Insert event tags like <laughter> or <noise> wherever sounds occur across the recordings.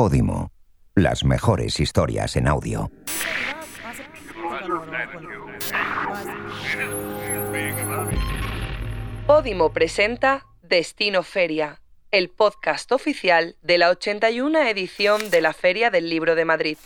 Podimo. Las mejores historias en audio. Podimo presenta Destino Feria, el podcast oficial de la 81 edición de la Feria del Libro de Madrid.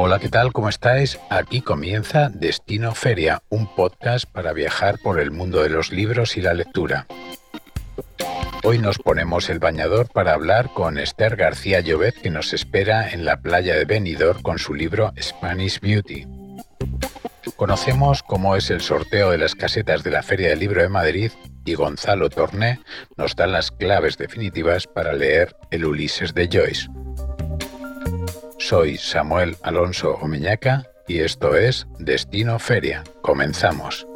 Hola, ¿qué tal? ¿Cómo estáis? Aquí comienza Destino Feria, un podcast para viajar por el mundo de los libros y la lectura. Hoy nos ponemos el bañador para hablar con Esther García Llobet, que nos espera en la playa de Benidorm con su libro Spanish Beauty. Conocemos cómo es el sorteo de las casetas de la Feria del Libro de Madrid y Gonzalo Torné nos da las claves definitivas para leer el Ulises de Joyce. Soy Samuel Alonso Omeñaca y esto es Destino Feria. Comenzamos.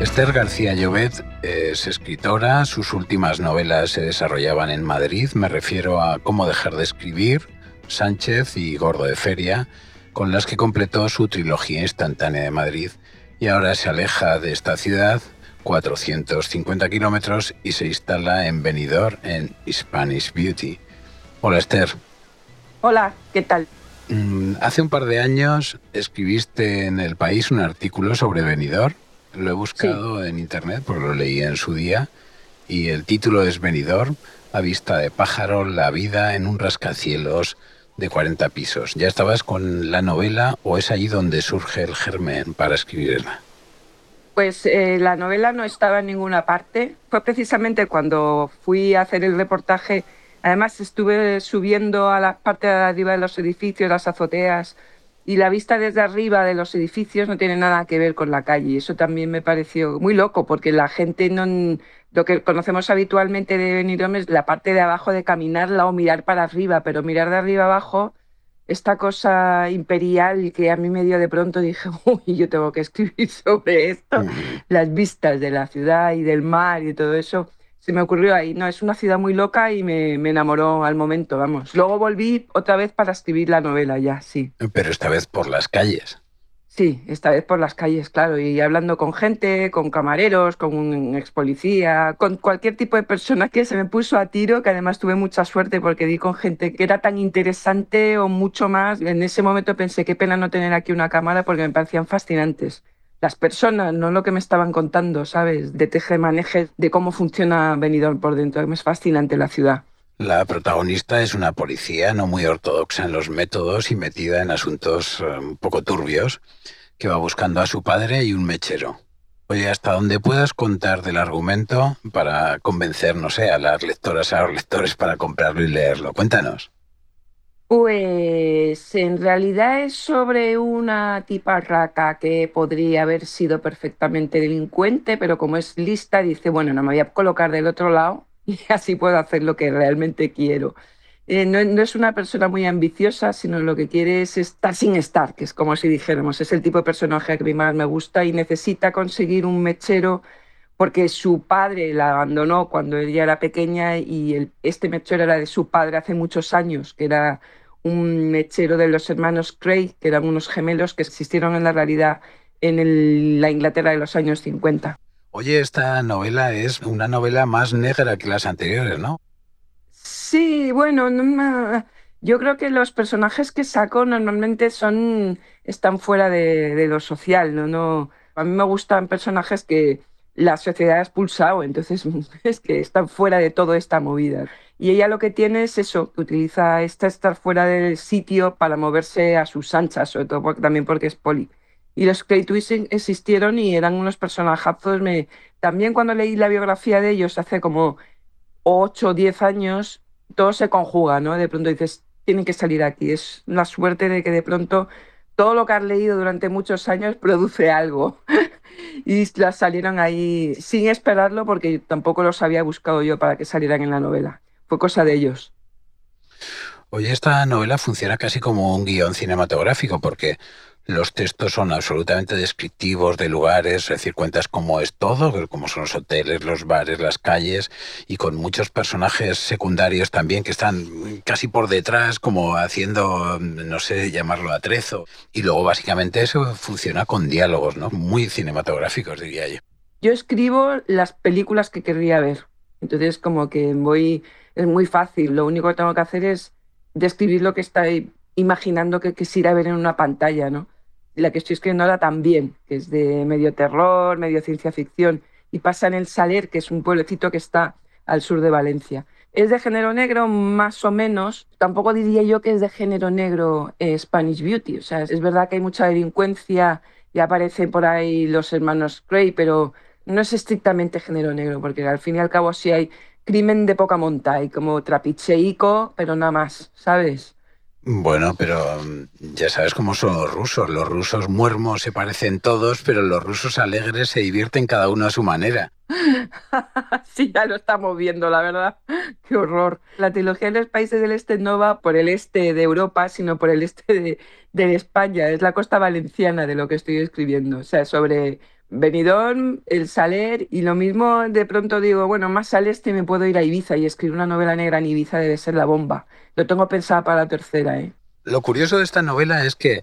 Esther García Llobet es escritora, sus últimas novelas se desarrollaban en Madrid, me refiero a Cómo dejar de escribir, Sánchez y Gordo de Feria, con las que completó su trilogía instantánea de Madrid y ahora se aleja de esta ciudad 450 kilómetros y se instala en Benidorm en Spanish Beauty. Hola Esther. Hola, ¿qué tal? Mm, hace un par de años escribiste en El País un artículo sobre Benidorm. Lo he buscado en internet porque lo leí en su día y el título es Benidorm, a vista de pájaro, la vida en un rascacielos de 40 pisos. ¿Ya estabas con la novela o es allí donde surge el germen para escribirla? Pues eh, la novela no estaba en ninguna parte. Fue precisamente cuando fui a hacer el reportaje. Además estuve subiendo a la parte de arriba de los edificios, las azoteas, y la vista desde arriba de los edificios no tiene nada que ver con la calle. Eso también me pareció muy loco, porque la gente no, lo que conocemos habitualmente de Benidorm es la parte de abajo de caminarla o mirar para arriba, pero mirar de arriba abajo, esta cosa imperial que a mí me dio de pronto, dije, <laughs> uy, yo tengo que escribir sobre esto, las vistas de la ciudad y del mar y todo eso, se me ocurrió ahí. No, es una ciudad muy loca y me, me enamoró al momento, vamos. Luego volví otra vez para escribir la novela ya, sí. Pero esta vez por las calles. Sí, esta vez por las calles, claro, y hablando con gente, con camareros, con un ex policía, con cualquier tipo de persona que se me puso a tiro, que además tuve mucha suerte porque di con gente que era tan interesante o mucho más. En ese momento pensé, qué pena no tener aquí una cámara porque me parecían fascinantes. Las personas, no lo que me estaban contando, ¿sabes? De teje-maneje, de cómo funciona Benidorm por dentro. Es fascinante la ciudad. La protagonista es una policía no muy ortodoxa en los métodos y metida en asuntos eh, un poco turbios, que va buscando a su padre y un mechero. Oye, hasta donde puedas contar del argumento para convencer, no sé, a las lectoras, a los lectores para comprarlo y leerlo. Cuéntanos. Pues en realidad es sobre una tipa raca que podría haber sido perfectamente delincuente, pero como es lista, dice, bueno, no me voy a colocar del otro lado <laughs> y así puedo hacer lo que realmente quiero. Eh, no, es una persona muy ambiciosa, sino lo que quiere es estar sin estar, que es como si dijéramos, es el tipo de personaje que a mí más me gusta y necesita conseguir un mechero porque su padre la abandonó cuando ella era pequeña y este mechero era de su padre hace muchos años, que era un mechero de los hermanos Craig, que eran unos gemelos que existieron en la realidad en la Inglaterra de los años 50. Oye, esta novela es una novela más negra que las anteriores, ¿no? Sí, bueno, yo creo que los personajes que saco normalmente son están fuera de, lo social, ¿no? no A mí me gustan personajes que la sociedad ha expulsado, entonces <laughs> es que están fuera de toda esta movida. Y ella lo que tiene es eso, que utiliza esta estar fuera del sitio para moverse a sus anchas, sobre todo también porque es poli. Y los Clay existieron y eran unos personajazos. También cuando leí la biografía de ellos hace como 8 o 10 años, todo se conjuga, ¿no? De pronto dices, tienen que salir aquí. Es la suerte de que de pronto todo lo que has leído durante muchos años <laughs> produce algo. y las salieron ahí sin esperarlo porque tampoco los había buscado yo para que salieran en la novela. Fue cosa de ellos. Oye, esta novela funciona casi como un guion cinematográfico porque los textos son absolutamente descriptivos de lugares, es decir, cuentas cómo es todo, cómo son los hoteles, los bares, las calles, y con muchos personajes secundarios también que están casi por detrás, como haciendo, no sé, llamarlo atrezo. Y luego básicamente eso funciona con diálogos, ¿no? Muy cinematográficos, diría yo. Yo escribo las películas que querría ver. Entonces, como que voy, es muy fácil. Lo único que tengo que hacer es describir lo que estoy imaginando que quisiera ver en una pantalla, ¿no? La que estoy escribiendo ahora también, que es de medio terror, medio ciencia ficción, y pasa en el Saler, que es un pueblecito que está al sur de Valencia. Es de género negro, más o menos. Tampoco diría yo que es de género negro eh, Spanish Beauty. O sea, es verdad que hay mucha delincuencia y aparecen por ahí los hermanos Cray, pero no es estrictamente género negro, porque al fin y al cabo sí hay crimen de poca monta, hay como trapicheico, pero nada más, ¿sabes? Bueno, pero ya sabes cómo son los rusos. Los rusos muermos se parecen todos, pero los rusos alegres se divierten cada uno a su manera. <laughs> sí, ya lo estamos viendo, la verdad. Qué horror. La trilogía de los países del este no va por el este de Europa, sino por el este de, España. Es la costa valenciana de lo que estoy escribiendo. O sea, sobre Benidorm, el Saler, y lo mismo de pronto digo, bueno, más al este me puedo ir a Ibiza y escribir una novela negra en Ibiza debe ser la bomba. Lo tengo pensado para la tercera, ¿eh? Lo curioso de esta novela es que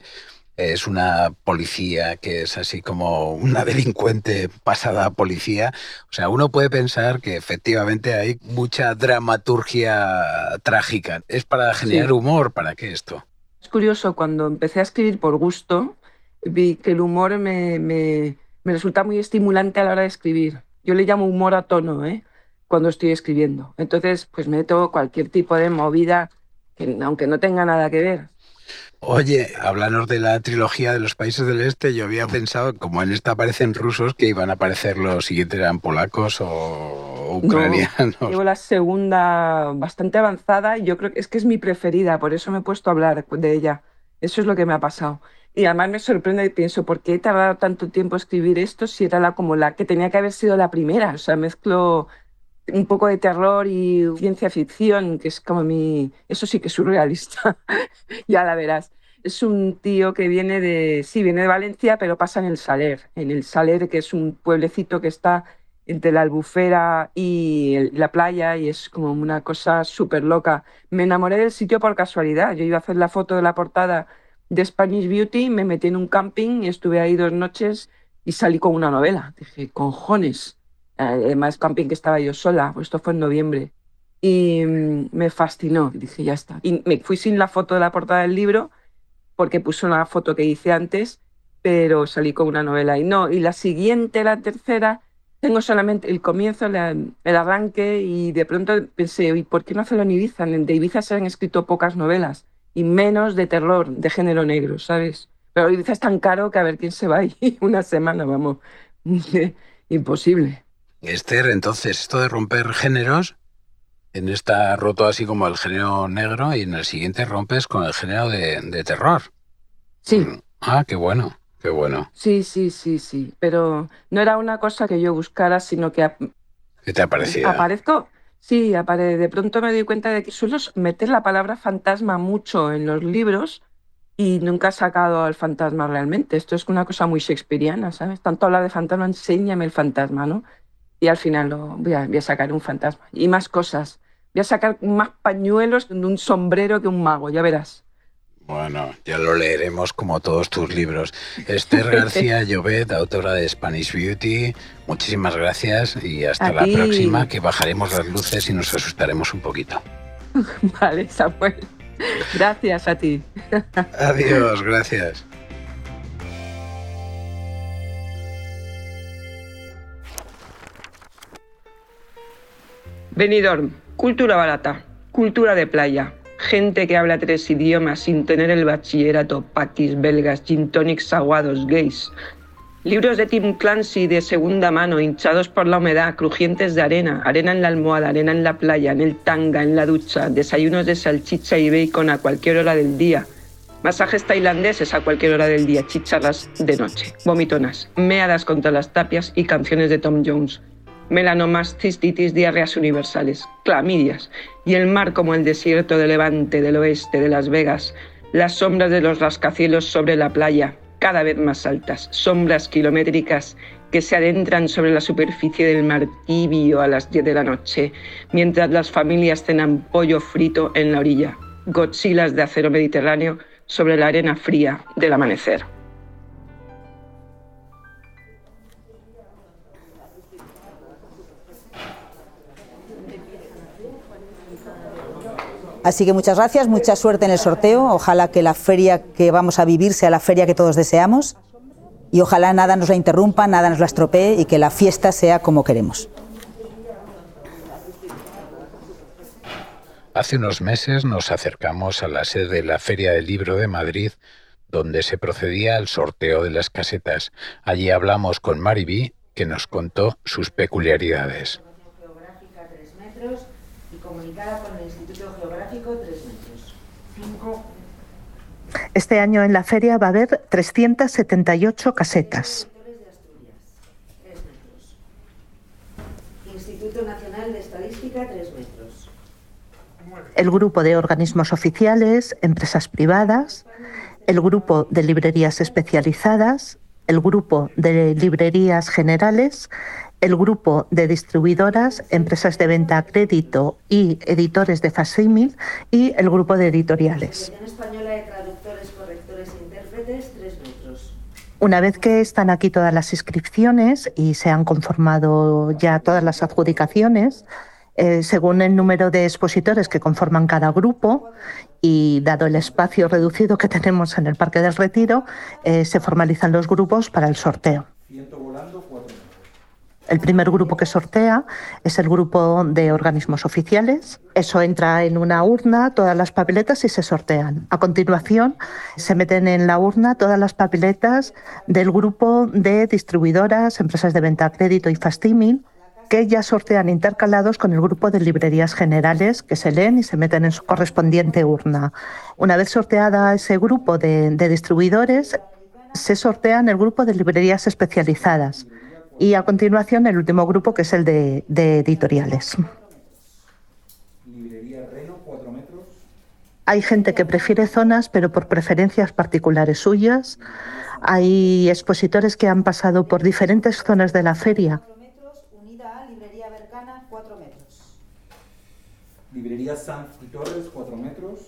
es una policía que es así como una delincuente pasada a policía. O sea, uno puede pensar que efectivamente hay mucha dramaturgia trágica. ¿Es para generar humor? ¿Para qué esto? Es curioso, cuando empecé a escribir por gusto, vi que el humor me, me, me resulta muy estimulante a la hora de escribir. Yo le llamo humor a tono, ¿eh? cuando estoy escribiendo. Entonces, pues meto cualquier tipo de movida aunque no tenga nada que ver. Oye, háblanos de la trilogía de los países del este. Yo había pensado, como en esta aparecen rusos, que iban a aparecer los siguientes eran polacos o ucranianos. No, la segunda bastante avanzada y yo creo que es que es mi preferida, por eso me he puesto a hablar de ella. Eso es lo que me ha pasado. Y además me sorprende y pienso, ¿por qué he tardado tanto tiempo escribir esto si era la, como la que tenía que haber sido la primera? O sea, mezclo un poco de terror y ciencia ficción, que es como mi... Eso sí que es surrealista, <laughs> ya la verás. Es un tío que viene de... Sí, viene de Valencia, pero pasa en el Saler. En el Saler, que es un pueblecito que está entre la albufera y la playa y es como una cosa súper loca. Me enamoré del sitio por casualidad. Yo iba a hacer la foto de la portada de Spanish Beauty, me metí en un camping y estuve ahí dos noches y salí con una novela. Dije, cojones, además camping que estaba yo sola, pues esto fue en noviembre. Y mm, me fascinó, dije, ya está. Y me fui sin la foto de la portada del libro, porque puse una foto que hice antes, pero salí con una novela. Y no, y la siguiente, la tercera, tengo solamente el comienzo, el arranque, y de pronto pensé, ¿y por qué no hacerlo en Ibiza? De Ibiza se han escrito pocas novelas, y menos de terror, de género negro, ¿sabes? Pero Ibiza es tan caro que a ver quién se va ahí <laughs> una semana, vamos. <laughs> Imposible. Esther, entonces, esto de romper géneros, en esta roto así como el género negro y en el siguiente rompes con el género de, terror. Sí. Mm. Ah, qué bueno, qué bueno. Sí, sí, sí, sí. Pero no era una cosa que yo buscara, sino que... ¿Qué te aparecía? Aparezco, sí, apare... de pronto me doy cuenta de que suelo meter la palabra fantasma mucho en los libros y nunca he sacado al fantasma realmente. Esto es una cosa muy shakespeariana, ¿sabes? Tanto hablar de fantasma, enséñame el fantasma, ¿no? Y al final lo, voy, a, sacar un fantasma y más cosas. Voy a sacar más pañuelos de un sombrero que un mago, ya verás. Bueno, ya lo leeremos como todos tus libros. Esther García <laughs> Llobet, autora de Spanish Beauty, muchísimas gracias y hasta la próxima, que bajaremos las luces y nos asustaremos un poquito. <laughs> Vale, Samuel. Gracias a ti. Adiós, gracias. Benidorm, cultura barata, cultura de playa, gente que habla tres idiomas sin tener el bachillerato, paquis, belgas, gin tonics aguados, gays. Libros de Tim Clancy de segunda mano, hinchados por la humedad, crujientes de arena, arena en la almohada, arena en la playa, en el tanga, en la ducha, desayunos de salchicha y bacon a cualquier hora del día, masajes tailandeses a cualquier hora del día, chicharras de noche, vomitonas, meadas contra las tapias y canciones de Tom Jones melanomas, cistitis, diarreas universales, clamidias, y el mar como el desierto de Levante, del oeste, de Las Vegas, las sombras de los rascacielos sobre la playa, cada vez más altas, sombras kilométricas que se adentran sobre la superficie del mar tibio a las 10 de la noche, mientras las familias cenan pollo frito en la orilla, Godzillas de acero mediterráneo sobre la arena fría del amanecer. Así que muchas gracias, mucha suerte en el sorteo. Ojalá que la feria que vamos a vivir sea la feria que todos deseamos y ojalá nada nos la interrumpa, nada nos la estropee y que la fiesta sea como queremos. Hace unos meses nos acercamos a la sede de la Feria del Libro de Madrid, donde se procedía al sorteo de las casetas. Allí hablamos con Mariby, que nos contó sus peculiaridades comunicada con el Instituto Geográfico 3 metros. Este año en la feria va a haber 378 casetas. Instituto Nacional de Estadística 3 metros. El grupo de organismos oficiales, empresas privadas, el grupo de librerías especializadas, el grupo de librerías generales el grupo de distribuidoras, empresas de venta a crédito y editores de facímil y el grupo de editoriales. Una vez que están aquí todas las inscripciones y se han conformado ya todas las adjudicaciones, eh, según el número de expositores que conforman cada grupo y dado el espacio reducido que tenemos en el Parque del Retiro, eh, se formalizan los grupos para el sorteo. El primer grupo que sortea es el grupo de organismos oficiales. Eso entra en una urna, todas las papeletas y se sortean. A continuación, se meten en la urna todas las papeletas del grupo de distribuidoras, empresas de venta a crédito y fastiming, que ya sortean intercalados con el grupo de librerías generales que se leen y se meten en su correspondiente urna. Una vez sorteada ese grupo de, de distribuidores, se sortea en el grupo de librerías especializadas y a continuación el último grupo que es el de, editoriales. Hay gente que prefiere zonas, pero por preferencias particulares suyas. Hay expositores que han pasado por diferentes zonas de la feria. Librería Sanz y Torres, 4 metros.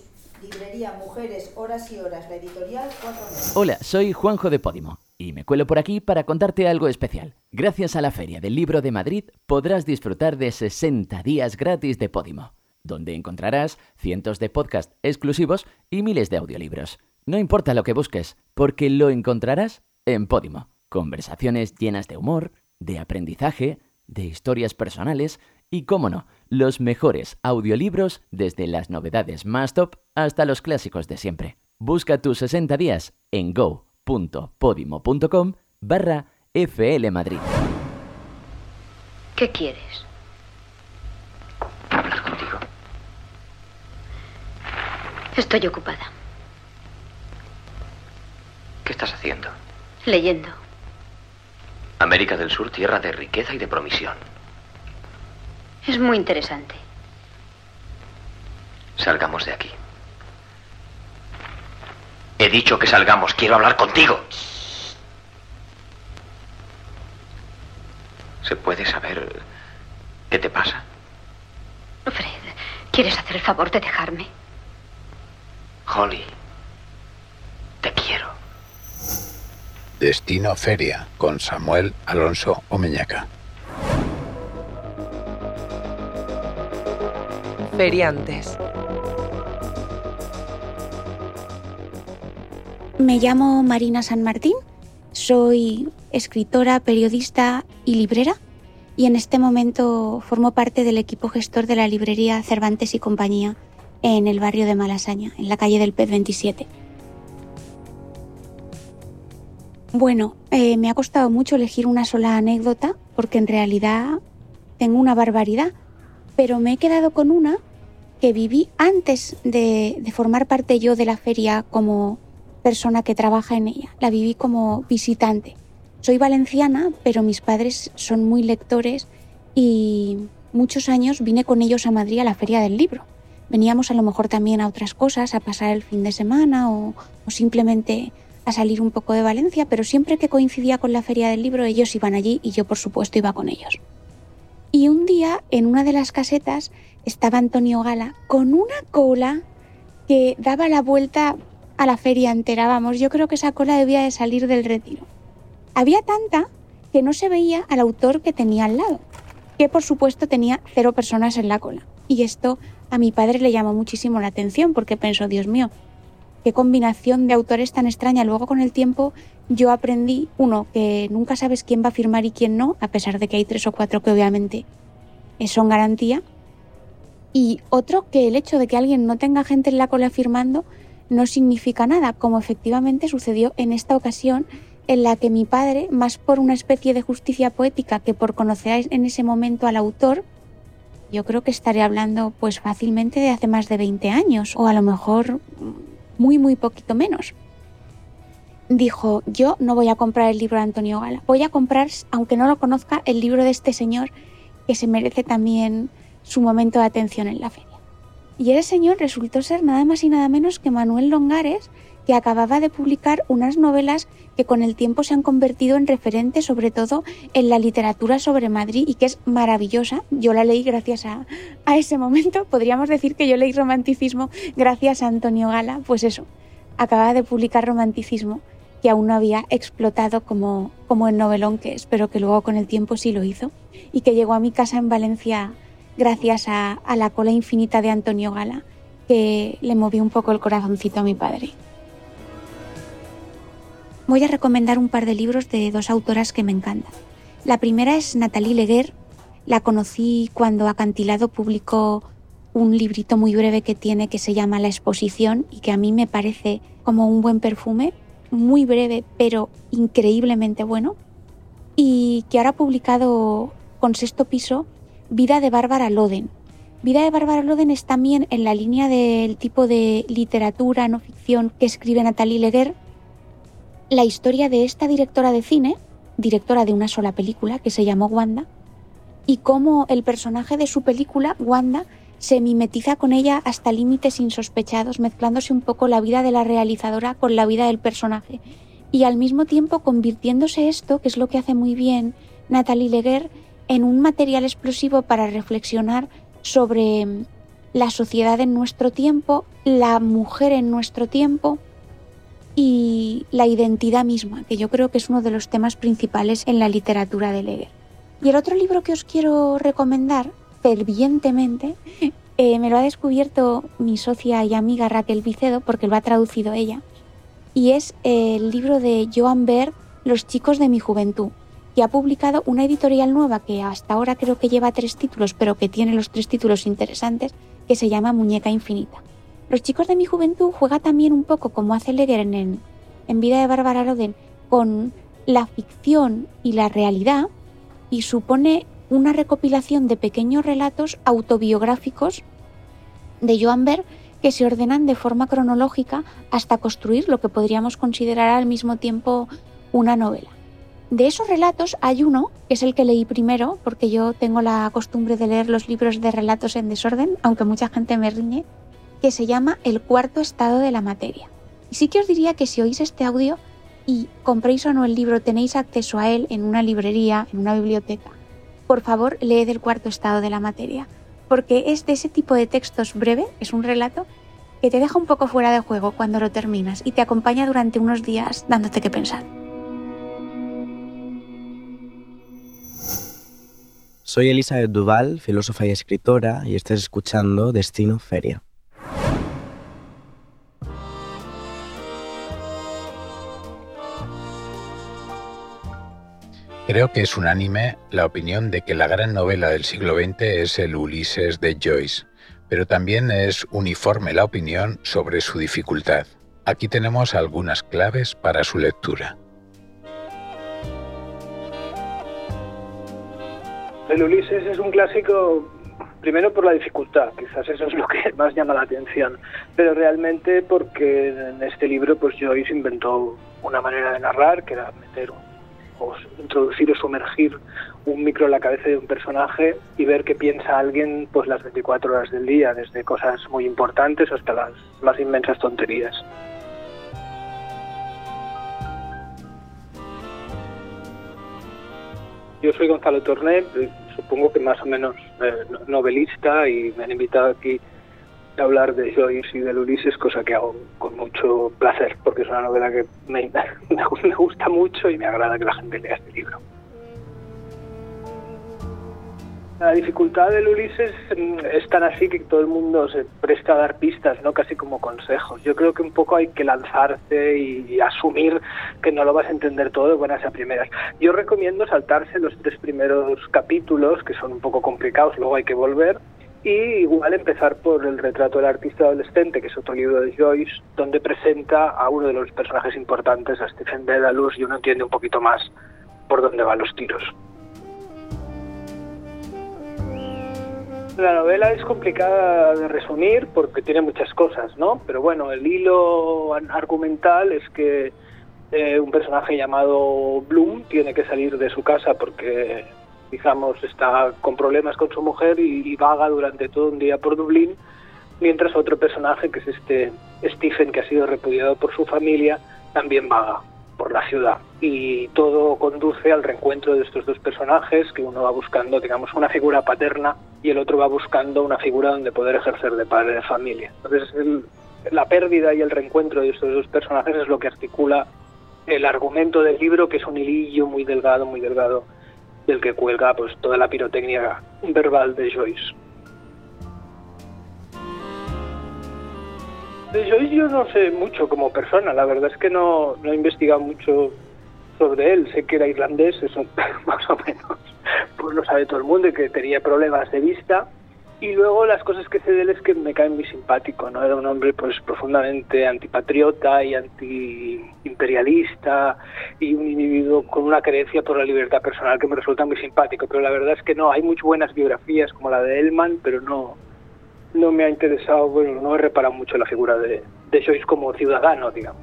Librería Mujeres, Horas y Horas, la editorial, 4 metros. Hola, soy Juanjo de Podimo. Y me cuelo por aquí para contarte algo especial. Gracias a la Feria del Libro de Madrid podrás disfrutar de 60 días gratis de Podimo, donde encontrarás cientos de podcasts exclusivos y miles de audiolibros. No importa lo que busques, porque lo encontrarás en Podimo. Conversaciones llenas de humor, de aprendizaje, de historias personales y, cómo no, los mejores audiolibros desde las novedades más top hasta los clásicos de siempre. Busca tus 60 días en Go www.podimo.com barra FL Madrid. ¿Qué quieres? Hablar contigo. Estoy ocupada. ¿Qué estás haciendo? Leyendo. América del Sur, tierra de riqueza y de promisión. Es muy interesante. Salgamos de aquí. He dicho que salgamos. Quiero hablar contigo. ¿Se puede saber qué te pasa? Fred, ¿quieres hacer el favor de dejarme? Holly, te quiero. Destino Feria con Samuel Alonso Omeñaca. Feriantes. Me llamo Marina San Martín, soy escritora, periodista y librera y en este momento formo parte del equipo gestor de la librería Cervantes y Compañía en el barrio de Malasaña, en la calle del Pez 27. Bueno, eh, me ha costado mucho elegir una sola anécdota porque en realidad tengo una barbaridad, pero me he quedado con una que viví antes de formar parte yo de la feria como persona que trabaja en ella, la viví como visitante. Soy valenciana, pero mis padres son muy lectores y muchos años vine con ellos a Madrid a la Feria del Libro. Veníamos a lo mejor también a otras cosas, a pasar el fin de semana o, simplemente a salir un poco de Valencia, pero siempre que coincidía con la feria del libro ellos iban allí y yo por supuesto iba con ellos. Y un día en una de las casetas estaba Antonio Gala con una cola que daba la vuelta a la feria entera, vamos, yo creo que esa cola debía de salir del retiro. Había tanta que no se veía al autor que tenía al lado, que por supuesto tenía cero personas en la cola. Y esto a mi padre le llamó muchísimo la atención porque pensó, Dios mío, qué combinación de autores tan extraña. Luego con el tiempo yo aprendí, uno, que nunca sabes quién va a firmar y quién no, a pesar de que hay tres o cuatro que obviamente son garantía. Y otro, que el hecho de que alguien no tenga gente en la cola firmando no significa nada, como efectivamente sucedió en esta ocasión en la que mi padre, más por una especie de justicia poética que por conocer en ese momento al autor, yo creo que estaré hablando pues fácilmente de hace más de 20 años o a lo mejor muy muy poquito menos. Dijo, yo no voy a comprar el libro de Antonio Gala, voy a comprar, aunque no lo conozca, el libro de este señor que se merece también su momento de atención en la feria. Y ese señor resultó ser nada más y nada menos que Manuel Longares, que acababa de publicar unas novelas que con el tiempo se han convertido en referentes sobre todo en la literatura sobre Madrid y que es maravillosa. Yo la leí gracias a, a ese momento. <laughs> Podríamos decir que yo leí romanticismo gracias a Antonio Gala. Pues eso, acababa de publicar romanticismo que aún no había explotado como, como el novelón que espero que luego con el tiempo sí lo hizo y que llegó a mi casa en Valencia gracias a, la cola infinita de Antonio Gala que le movió un poco el corazoncito a mi padre voy a recomendar un par de libros de dos autoras que me encantan. La primera es Natalie Leguer. La conocí cuando Acantilado publicó un librito muy breve que tiene que se llama La exposición y que a mí me parece como un buen perfume, muy breve pero increíblemente bueno. Y que ahora ha publicado con sexto piso Vida de Bárbara Loden. Vida de Bárbara Loden es también en la línea del tipo de literatura, no ficción que escribe Natalie Leguer, la historia de esta directora de cine, directora de una sola película que se llamó Wanda, y cómo el personaje de su película, Wanda, se mimetiza con ella hasta límites insospechados, mezclándose un poco la vida de la realizadora con la vida del personaje, y al mismo tiempo convirtiéndose esto, que es lo que hace muy bien Natalie Leguer, en un material explosivo para reflexionar sobre la sociedad en nuestro tiempo, la mujer en nuestro tiempo, y la identidad misma, que yo creo que es uno de los temas principales en la literatura de Leger. Y el otro libro que os quiero recomendar fervientemente <laughs> eh, me lo ha descubierto mi socia y amiga Raquel Vicedo, porque lo ha traducido ella, y es el libro de Joan Berg, Los chicos de mi juventud, que ha publicado una editorial nueva que hasta ahora creo que lleva tres títulos, pero que tiene los tres títulos interesantes, que se llama Muñeca Infinita. Los chicos de mi juventud juega también un poco como hace Leger en, en Vida de Bárbara Loden con la ficción y la realidad y supone una recopilación de pequeños relatos autobiográficos de Joan Berg que se ordenan de forma cronológica hasta construir lo que podríamos considerar al mismo tiempo una novela. De esos relatos hay uno, que es el que leí primero, porque yo tengo la costumbre de leer los libros de relatos en desorden, aunque mucha gente me riñe, que se llama El cuarto estado de la materia. Y sí que os diría que si oís este audio y compréis o no el libro, tenéis acceso a él en una librería, en una biblioteca, por favor leed El cuarto estado de la materia, porque es de ese tipo de textos breve, es un relato, que te deja un poco fuera de juego cuando lo terminas y te acompaña durante unos días dándote que pensar. Soy Elizabeth Duval, filósofa y escritora, y estás escuchando Destino Feria. Creo que es unánime la opinión de que la gran novela del siglo XX es el Ulises de Joyce, pero también es uniforme la opinión sobre su dificultad. Aquí tenemos algunas claves para su lectura. El Ulises es un clásico primero por la dificultad, quizás eso es lo que más llama la atención, pero realmente porque en este libro pues Joyce inventó una manera de narrar que era meter o introducir o sumergir un micro en la cabeza de un personaje y ver qué piensa alguien pues las 24 horas del día, desde cosas muy importantes hasta las más inmensas tonterías. Yo soy Gonzalo Torné, eh, supongo que más o menos eh, novelista y me han invitado aquí a hablar de Joyce y del Ulises, cosa que hago con mucho placer, porque es una novela que me, <laughs> me gusta mucho y me agrada que la gente lea este libro. La dificultad del Ulises mm, es tan así que todo el mundo se presta a dar pistas, ¿no? Casi como consejos. Yo creo que un poco hay que lanzarse y, asumir que no lo vas a entender todo de buenas a primeras. Yo recomiendo saltarse los tres primeros capítulos, que son un poco complicados, luego hay que volver, y igual empezar por el retrato del artista adolescente, que es otro libro de Joyce, donde presenta a uno de los personajes importantes, a Stephen Dedalus, y uno entiende un poquito más por dónde van los tiros. La novela es complicada de resumir porque tiene muchas cosas, ¿no? Pero bueno, el hilo argumental es que eh, un personaje llamado Bloom tiene que salir de su casa porque, digamos, está con problemas con su mujer y, y vaga durante todo un día por Dublín, mientras otro personaje, que es este Stephen, que ha sido repudiado por su familia, también vaga por la ciudad. Y todo conduce al reencuentro de estos dos personajes que uno va buscando digamos una figura paterna y el otro va buscando una figura donde poder ejercer de padre de familia. Entonces la pérdida y el reencuentro de estos dos personajes es lo que articula el argumento del libro que es un hilillo muy delgado muy delgado del que cuelga pues toda la pirotecnia verbal de Joyce De Joyce yo no sé mucho como persona, la verdad es que no, no he investigado mucho sobre él. Sé que era irlandés, eso <laughs> más o menos, pues lo sabe todo el mundo, y que tenía problemas de vista. Y luego las cosas que sé de él es que me cae muy simpático, ¿no? Era un hombre pues profundamente antipatriota y antiimperialista y un individuo con una creencia por la libertad personal que me resulta muy simpático. Pero la verdad es que no, hay muchas buenas biografías como la de Elman, pero no, no me ha interesado, bueno, no he reparado mucho la figura de, Joyce como ciudadano, digamos.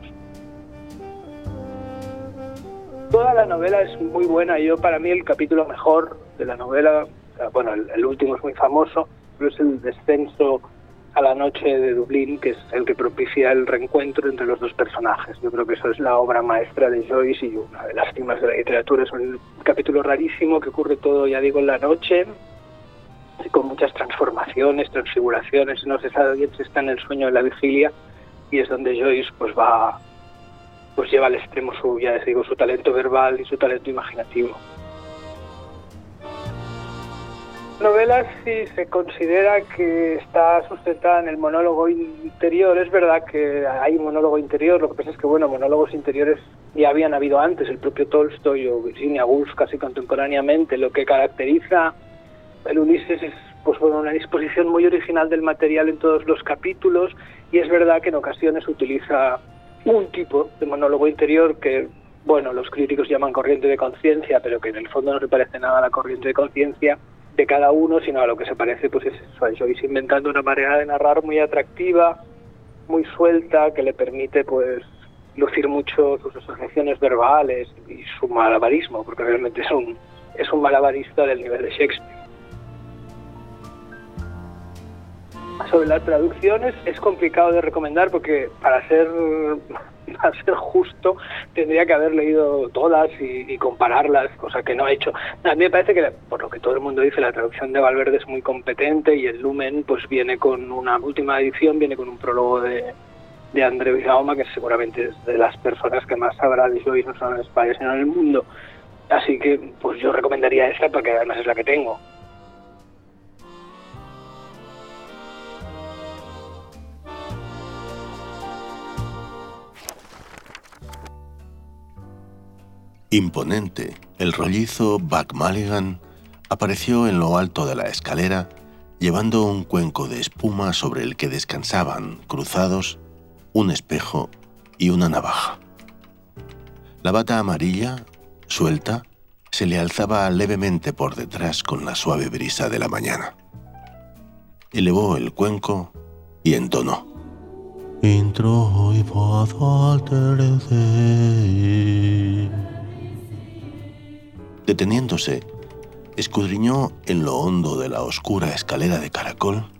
Toda la novela es muy buena. Yo, para mí, el capítulo mejor de la novela, bueno, el, último es muy famoso, pero es el descenso a la noche de Dublín, que es el que propicia el reencuentro entre los dos personajes. Yo creo que eso es la obra maestra de Joyce y una de las cimas de la literatura. Es un capítulo rarísimo que ocurre todo, ya digo, en la noche, con muchas transformaciones, transfiguraciones, no se sabe bien si está en el sueño de la vigilia y es donde Joyce pues va pues lleva al extremo su ya les digo su talento verbal y su talento imaginativo. La novela si se considera que está sustentada en el monólogo interior, es verdad que hay monólogo interior, lo que pasa es que bueno, monólogos interiores ya habían habido antes, el propio Tolstoy o Virginia Woolf casi contemporáneamente, lo que caracteriza el Ulises es pues bueno, una disposición muy original del material en todos los capítulos y es verdad que en ocasiones utiliza un tipo de monólogo interior que, bueno, los críticos llaman corriente de conciencia, pero que en el fondo no se parece nada a la corriente de conciencia de cada uno, sino a lo que se parece pues es eso, a Joyce inventando una manera de narrar muy atractiva, muy suelta, que le permite pues lucir mucho sus asociaciones verbales y su malabarismo, porque realmente es un, es un malabarista del nivel de Shakespeare. Sobre las traducciones es complicado de recomendar porque para ser, <laughs> para ser justo tendría que haber leído todas y, compararlas, cosa que no he hecho. A mí me parece que, por lo que todo el mundo dice, la traducción de Valverde es muy competente y el Lumen pues viene con una última edición, viene con un prólogo de, de André Bizaoma, que seguramente es de las personas que más sabrá de Joyce no solo en España sino en el mundo. Así que pues yo recomendaría esta porque además es la que tengo. Imponente, el rollizo Buck Mulligan apareció en lo alto de la escalera llevando un cuenco de espuma sobre el que descansaban, cruzados, un espejo y una navaja. La bata amarilla, suelta, se le alzaba levemente por detrás con la suave brisa de la mañana. Elevó el cuenco y entonó. Intro y Deteniéndose, escudriñó en lo hondo de la oscura escalera de caracol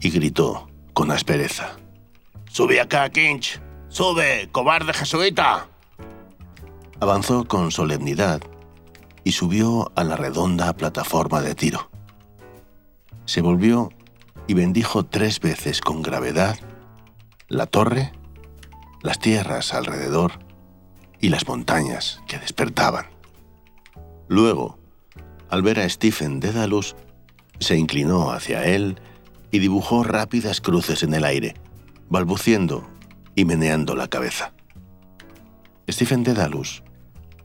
y gritó con aspereza. ¡Sube acá, Kinch! ¡Sube, cobarde jesuita! Avanzó con solemnidad y subió a la redonda plataforma de tiro. Se volvió y bendijo tres veces con gravedad la torre, las tierras alrededor y las montañas que despertaban. Luego, al ver a Stephen Dedalus, se inclinó hacia él y dibujó rápidas cruces en el aire, balbuciendo y meneando la cabeza. Stephen Dedalus,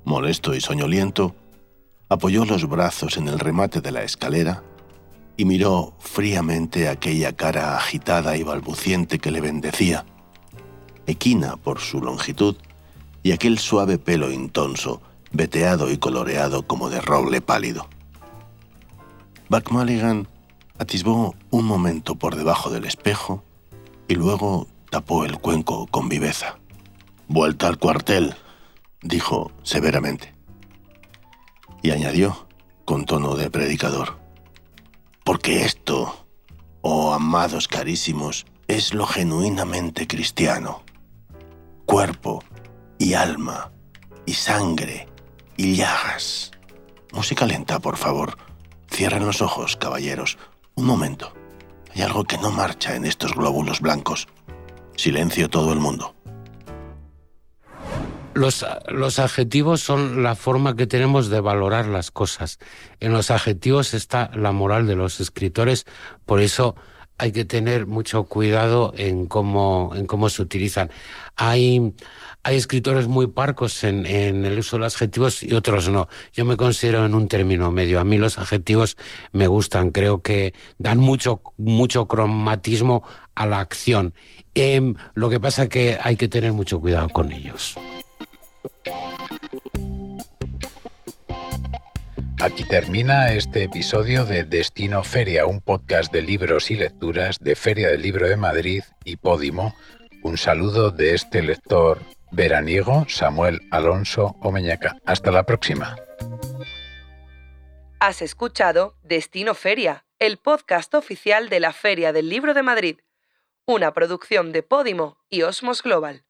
molesto y soñoliento, apoyó los brazos en el remate de la escalera y miró fríamente aquella cara agitada y balbuciente que le bendecía, equina por su longitud y aquel suave pelo intonso, veteado y coloreado como de roble pálido. Buck Mulligan atisbó un momento por debajo del espejo y luego tapó el cuenco con viveza. Vuelta al cuartel, dijo severamente. Y añadió, con tono de predicador, porque esto, oh amados carísimos, es lo genuinamente cristiano. Cuerpo y alma y sangre y llagas. Música lenta, por favor. Cierren los ojos, caballeros. Un momento. Hay algo que no marcha en estos glóbulos blancos. Silencio todo el mundo. Los, los, adjetivos son la forma que tenemos de valorar las cosas. En los adjetivos está la moral de los escritores, por eso hay que tener mucho cuidado en cómo, en cómo se utilizan. Hay, hay escritores muy parcos en, el uso de los adjetivos y otros no. Yo me considero en un término medio. A mí los adjetivos me gustan, creo que dan mucho, mucho cromatismo a la acción. Eh, lo que pasa es que hay que tener mucho cuidado con ellos. Aquí termina este episodio de Destino Feria, un podcast de libros y lecturas de Feria del Libro de Madrid y Podimo. Un saludo de este lector veraniego, Samuel Alonso Omeñaca. Hasta la próxima. Has escuchado Destino Feria, el podcast oficial de la Feria del Libro de Madrid, una producción de Podimo y Osmos Global.